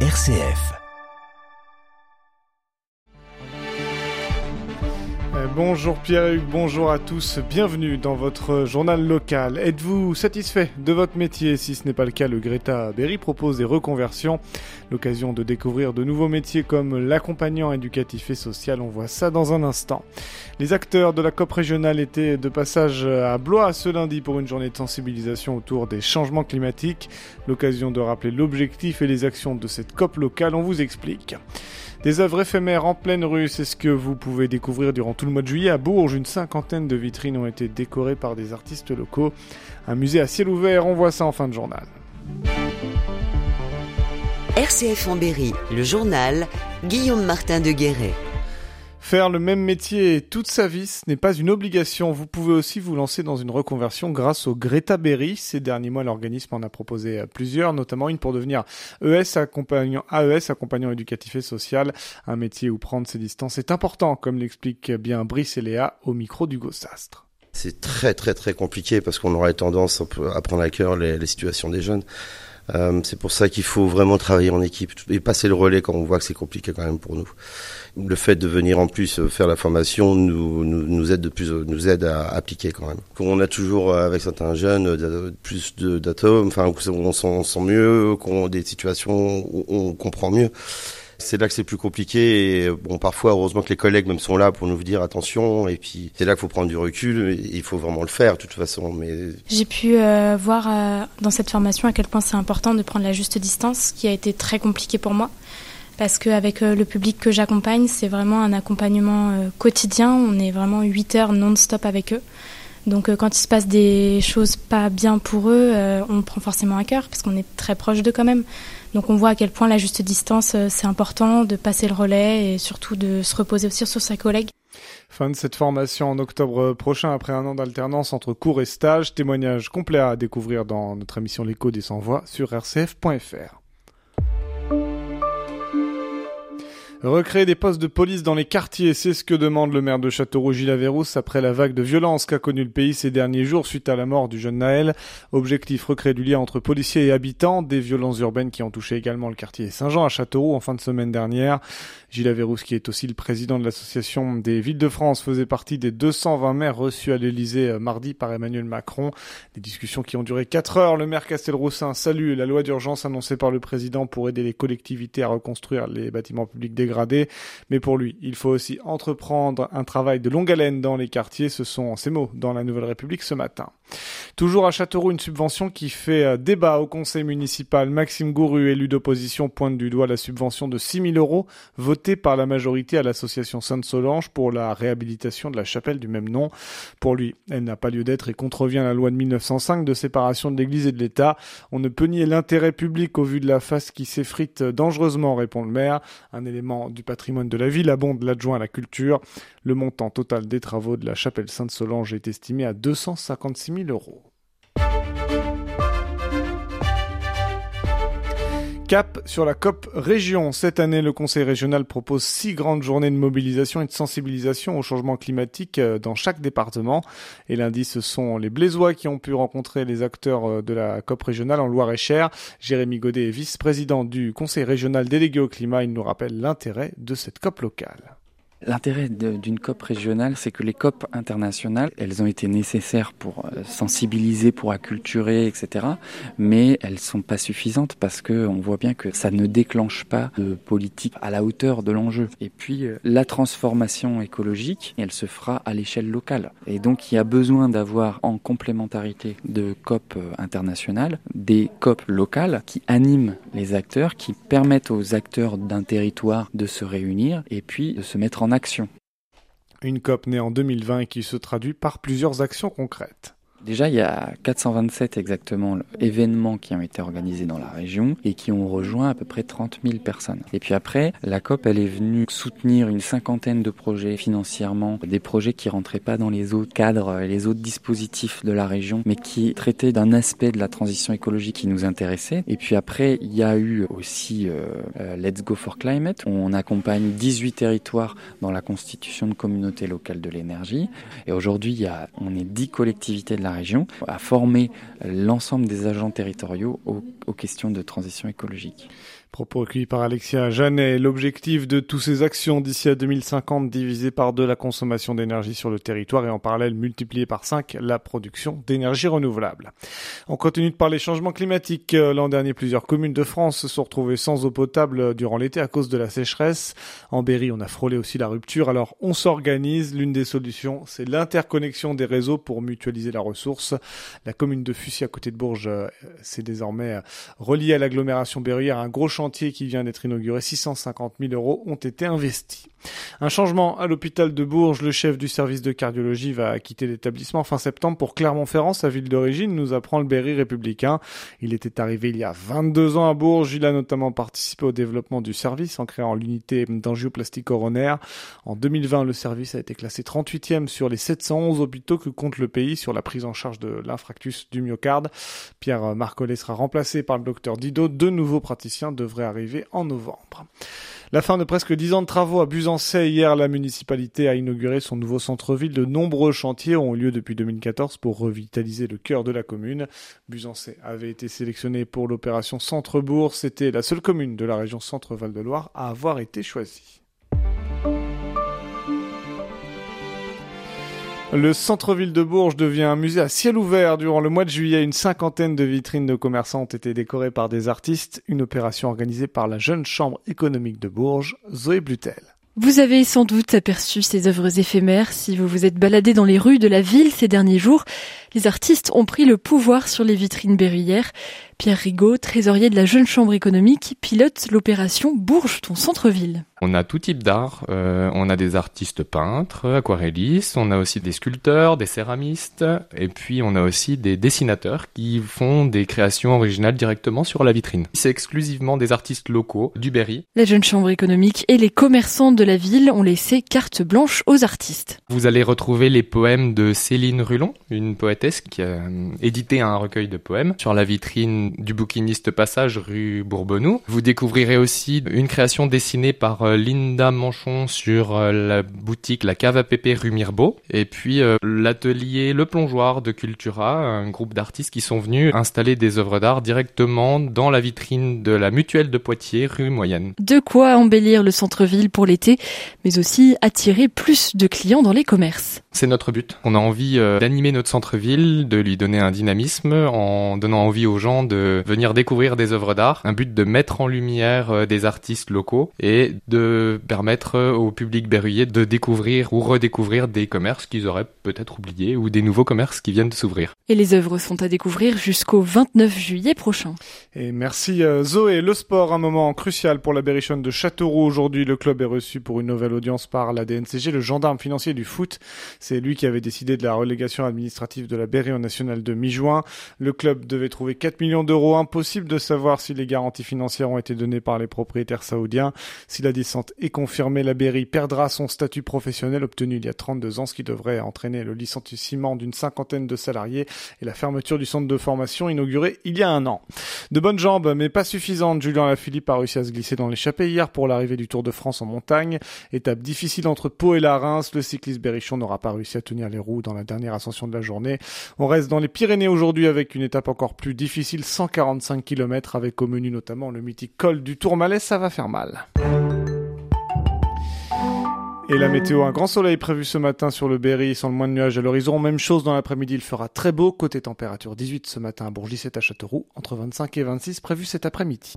RCF. Bonjour Pierre-Hugues, bonjour à tous, bienvenue dans votre journal local. Êtes-vous satisfait de votre métier? Si ce n'est pas le cas, le Greta Berry propose des reconversions, l'occasion de découvrir de nouveaux métiers comme l'accompagnant éducatif et social, on voit ça dans un instant. Les acteurs de la COP régionale étaient de passage à Blois ce lundi pour une journée de sensibilisation autour des changements climatiques, l'occasion de rappeler l'objectif et les actions de cette COP locale, on vous explique. Des œuvres éphémères en pleine rue, c'est ce que vous pouvez découvrir durant tout le mois de juillet à Bourges. Une cinquantaine de vitrines ont été décorées par des artistes locaux. Un musée à ciel ouvert, on voit ça en fin de journal. RCF en Berry, le journal Guillaume Martin de Guéret. Faire le même métier toute sa vie, ce n'est pas une obligation. Vous pouvez aussi vous lancer dans une reconversion grâce au Greta Berry. Ces derniers mois, l'organisme en a proposé plusieurs, notamment une pour devenir ES accompagnant, AES, accompagnant éducatif et social. Un métier où prendre ses distances est important, comme l'explique bien Brice et Léa au micro du Sastre. C'est très très très compliqué parce qu'on aurait tendance à prendre à cœur les situations des jeunes. Euh, c'est pour ça qu'il faut vraiment travailler en équipe et passer le relais quand on voit que c'est compliqué quand même pour nous. Le fait de venir en plus faire la formation nous, nous, nous aide de plus, nous aide à appliquer quand même. On a toujours avec certains jeunes plus d'atomes, enfin on sent, sent mieux, qu'on des situations où on comprend mieux. C'est là que c'est plus compliqué. Et bon, parfois, heureusement que les collègues même sont là pour nous dire attention. Et puis, c'est là qu'il faut prendre du recul. Il faut vraiment le faire, de toute façon. Mais j'ai pu euh, voir euh, dans cette formation à quel point c'est important de prendre la juste distance, qui a été très compliqué pour moi. Parce qu'avec euh, le public que j'accompagne, c'est vraiment un accompagnement euh, quotidien. On est vraiment 8 heures non-stop avec eux. Donc quand il se passe des choses pas bien pour eux, on prend forcément à cœur parce qu'on est très proche d'eux quand même. Donc on voit à quel point la juste distance, euh, c'est important de passer le relais et surtout de se reposer aussi sur ses collègues. Fin de cette formation en octobre prochain après un an d'alternance entre cours et stage. Témoignage complet à découvrir dans notre émission L'écho des sans voix sur rcf.fr. Recréer des postes de police dans les quartiers, c'est ce que demande le maire de Châteauroux Gilles après la vague de violence qu'a connue le pays ces derniers jours suite à la mort du jeune Naël. Objectif recréer du lien entre policiers et habitants, des violences urbaines qui ont touché également le quartier Saint-Jean à Châteauroux en fin de semaine dernière. Gilles Averrousse, qui est aussi le président de l'association des villes de France, faisait partie des 220 maires reçus à l'Elysée euh, mardi par Emmanuel Macron. Des discussions qui ont duré 4 heures. Le maire Castelroussin salue la loi d'urgence annoncée par le président pour aider les collectivités à reconstruire les bâtiments publics dégradés mais pour lui, il faut aussi entreprendre un travail de longue haleine dans les quartiers. Ce sont ces mots dans la Nouvelle République ce matin. Toujours à Châteauroux, une subvention qui fait euh, débat au conseil municipal. Maxime Gouru, élu d'opposition, pointe du doigt la subvention de 6 000 euros votée par la majorité à l'association Sainte-Solange pour la réhabilitation de la chapelle du même nom. Pour lui, elle n'a pas lieu d'être et contrevient à la loi de 1905 de séparation de l'Église et de l'État. On ne peut nier l'intérêt public au vu de la face qui s'effrite dangereusement, répond le maire. Un élément du patrimoine de la ville abonde l'adjoint à la culture. Le montant total des travaux de la chapelle Sainte-Solange est estimé à 256 000 euros. Cap sur la COP Région. Cette année, le Conseil régional propose six grandes journées de mobilisation et de sensibilisation au changement climatique euh, dans chaque département. Et lundi, ce sont les Blésois qui ont pu rencontrer les acteurs euh, de la COP régionale en Loire-et-Cher. Jérémy Godet est vice-président du Conseil régional délégué au climat. Il nous rappelle l'intérêt de cette COP locale. L'intérêt d'une COP régionale, c'est que les COP internationales, elles ont été nécessaires pour euh, sensibiliser, pour acculturer, etc. Mais elles sont pas suffisantes parce que on voit bien que ça ne déclenche pas de politique à la hauteur de l'enjeu. Et puis euh, la transformation écologique, elle se fera à l'échelle locale. Et donc il y a besoin d'avoir en complémentarité de COP euh, internationales des COP locales qui animent les acteurs, qui permettent aux acteurs d'un territoire de se réunir et puis de se mettre en Une COP née en 2020 et qui se traduit par plusieurs actions concrètes. Déjà, il y a 427 exactement événements qui ont été organisés dans la région et qui ont rejoint à peu près 30 000 personnes. Et puis après, la COP, elle est venue soutenir une cinquantaine de projets financièrement, des projets qui rentraient pas dans les autres cadres et les autres dispositifs de la région, mais qui traitaient d'un aspect de la transition écologique qui nous intéressait. Et puis après, il y a eu aussi euh, euh, Let's Go for Climate. On accompagne 18 territoires dans la constitution de communautés locales de l'énergie. Et aujourd'hui, il y a, on est 10 collectivités de région à former l'ensemble des agents territoriaux aux questions de transition écologique. Propos recueillis par Alexia Janet. L'objectif de toutes ces actions d'ici à 2050, divisé par deux la consommation d'énergie sur le territoire et en parallèle multiplié par 5 la production d'énergie renouvelable. On continue de parler changement climatique. L'an dernier, plusieurs communes de France se sont retrouvées sans eau potable durant l'été à cause de la sécheresse. En Berry, on a frôlé aussi la rupture. Alors, on s'organise. L'une des solutions, c'est l'interconnexion des réseaux pour mutualiser la ressource. La commune de Fussy, à côté de Bourges, c'est désormais relié à l'agglomération berruyère. Un gros chantier qui vient d'être inauguré, 650 000 euros ont été investis. Un changement à l'hôpital de Bourges, le chef du service de cardiologie va quitter l'établissement fin septembre pour Clermont-Ferrand, sa ville d'origine, nous apprend le Berry républicain. Il était arrivé il y a 22 ans à Bourges, il a notamment participé au développement du service en créant l'unité d'angioplastie coronaire. En 2020, le service a été classé 38e sur les 711 hôpitaux que compte le pays sur la prise en charge de l'infractus du myocarde. Pierre Marcollet sera remplacé par le docteur Didot. Deux nouveaux praticiens de devrait arriver en novembre. La fin de presque dix ans de travaux à Busancais. Hier, la municipalité a inauguré son nouveau centre-ville. De nombreux chantiers ont eu lieu depuis 2014 pour revitaliser le cœur de la commune. Busancais avait été sélectionné pour l'opération Centre-Bourg. C'était la seule commune de la région Centre-Val de Loire à avoir été choisie. Le centre-ville de Bourges devient un musée à ciel ouvert. Durant le mois de juillet, une cinquantaine de vitrines de commerçants ont été décorées par des artistes, une opération organisée par la jeune chambre économique de Bourges, Zoé Blutel. Vous avez sans doute aperçu ces œuvres éphémères si vous vous êtes baladé dans les rues de la ville ces derniers jours. Les artistes ont pris le pouvoir sur les vitrines berruyères. Pierre Rigaud, trésorier de la Jeune Chambre économique, pilote l'opération Bourges, ton centre-ville. On a tout type d'art. Euh, on a des artistes peintres, aquarellistes, on a aussi des sculpteurs, des céramistes, et puis on a aussi des dessinateurs qui font des créations originales directement sur la vitrine. C'est exclusivement des artistes locaux du Berry. La Jeune Chambre économique et les commerçants de la ville ont laissé carte blanche aux artistes. Vous allez retrouver les poèmes de Céline Rulon, une qui a édité un recueil de poèmes sur la vitrine du bouquiniste Passage rue Bourbonnoux. Vous découvrirez aussi une création dessinée par euh, Linda Manchon sur euh, la boutique La Cave à Pépé rue Mirbeau. Et puis euh, l'atelier Le Plongeoir de Cultura, un groupe d'artistes qui sont venus installer des œuvres d'art directement dans la vitrine de la Mutuelle de Poitiers rue Moyenne. De quoi embellir le centre-ville pour l'été, mais aussi attirer plus de clients dans les commerces. C'est notre but. On a envie d'animer notre centre-ville, de lui donner un dynamisme en donnant envie aux gens de venir découvrir des œuvres d'art. Un but de mettre en lumière des artistes locaux et de permettre au public berruyer de découvrir ou redécouvrir des commerces qu'ils auraient peut-être oubliés ou des nouveaux commerces qui viennent de s'ouvrir. Et les œuvres sont à découvrir jusqu'au 29 juillet prochain. Et merci euh, Zoé. Le sport, un moment crucial pour la Berrichonne de Châteauroux. Aujourd'hui, le club est reçu pour une nouvelle audience par la DNCG, le gendarme financier du foot. C'est lui qui avait décidé de la relégation administrative de la Berry au national de mi-juin. Le club devait trouver 4 millions d'euros. Impossible de savoir si les garanties financières ont été données par les propriétaires saoudiens. Si la descente et confirmé, la Berry perdra son statut professionnel obtenu il y a 32 ans, ce qui devrait entraîner le licenciement d'une cinquantaine de salariés et la fermeture du centre de formation inauguré il y a un an. De bonnes jambes, mais pas suffisantes, Julien Lafilippe a réussi à se glisser dans l'échappée hier pour l'arrivée du Tour de France en montagne. Étape difficile entre Pau et la Reims, le cycliste berrichon n'aura pas réussi à tenir les roues dans la dernière ascension de la journée. On reste dans les Pyrénées aujourd'hui avec une étape encore plus difficile, 145 km avec au menu notamment le mythique col du Tourmalet, ça va faire mal. Et la météo, un grand soleil prévu ce matin sur le Berry, sans le moins de nuages à l'horizon. Même chose dans l'après-midi, il fera très beau. Côté température 18 ce matin à Bourg, 17 à Châteauroux, entre 25 et 26 prévu cet après-midi.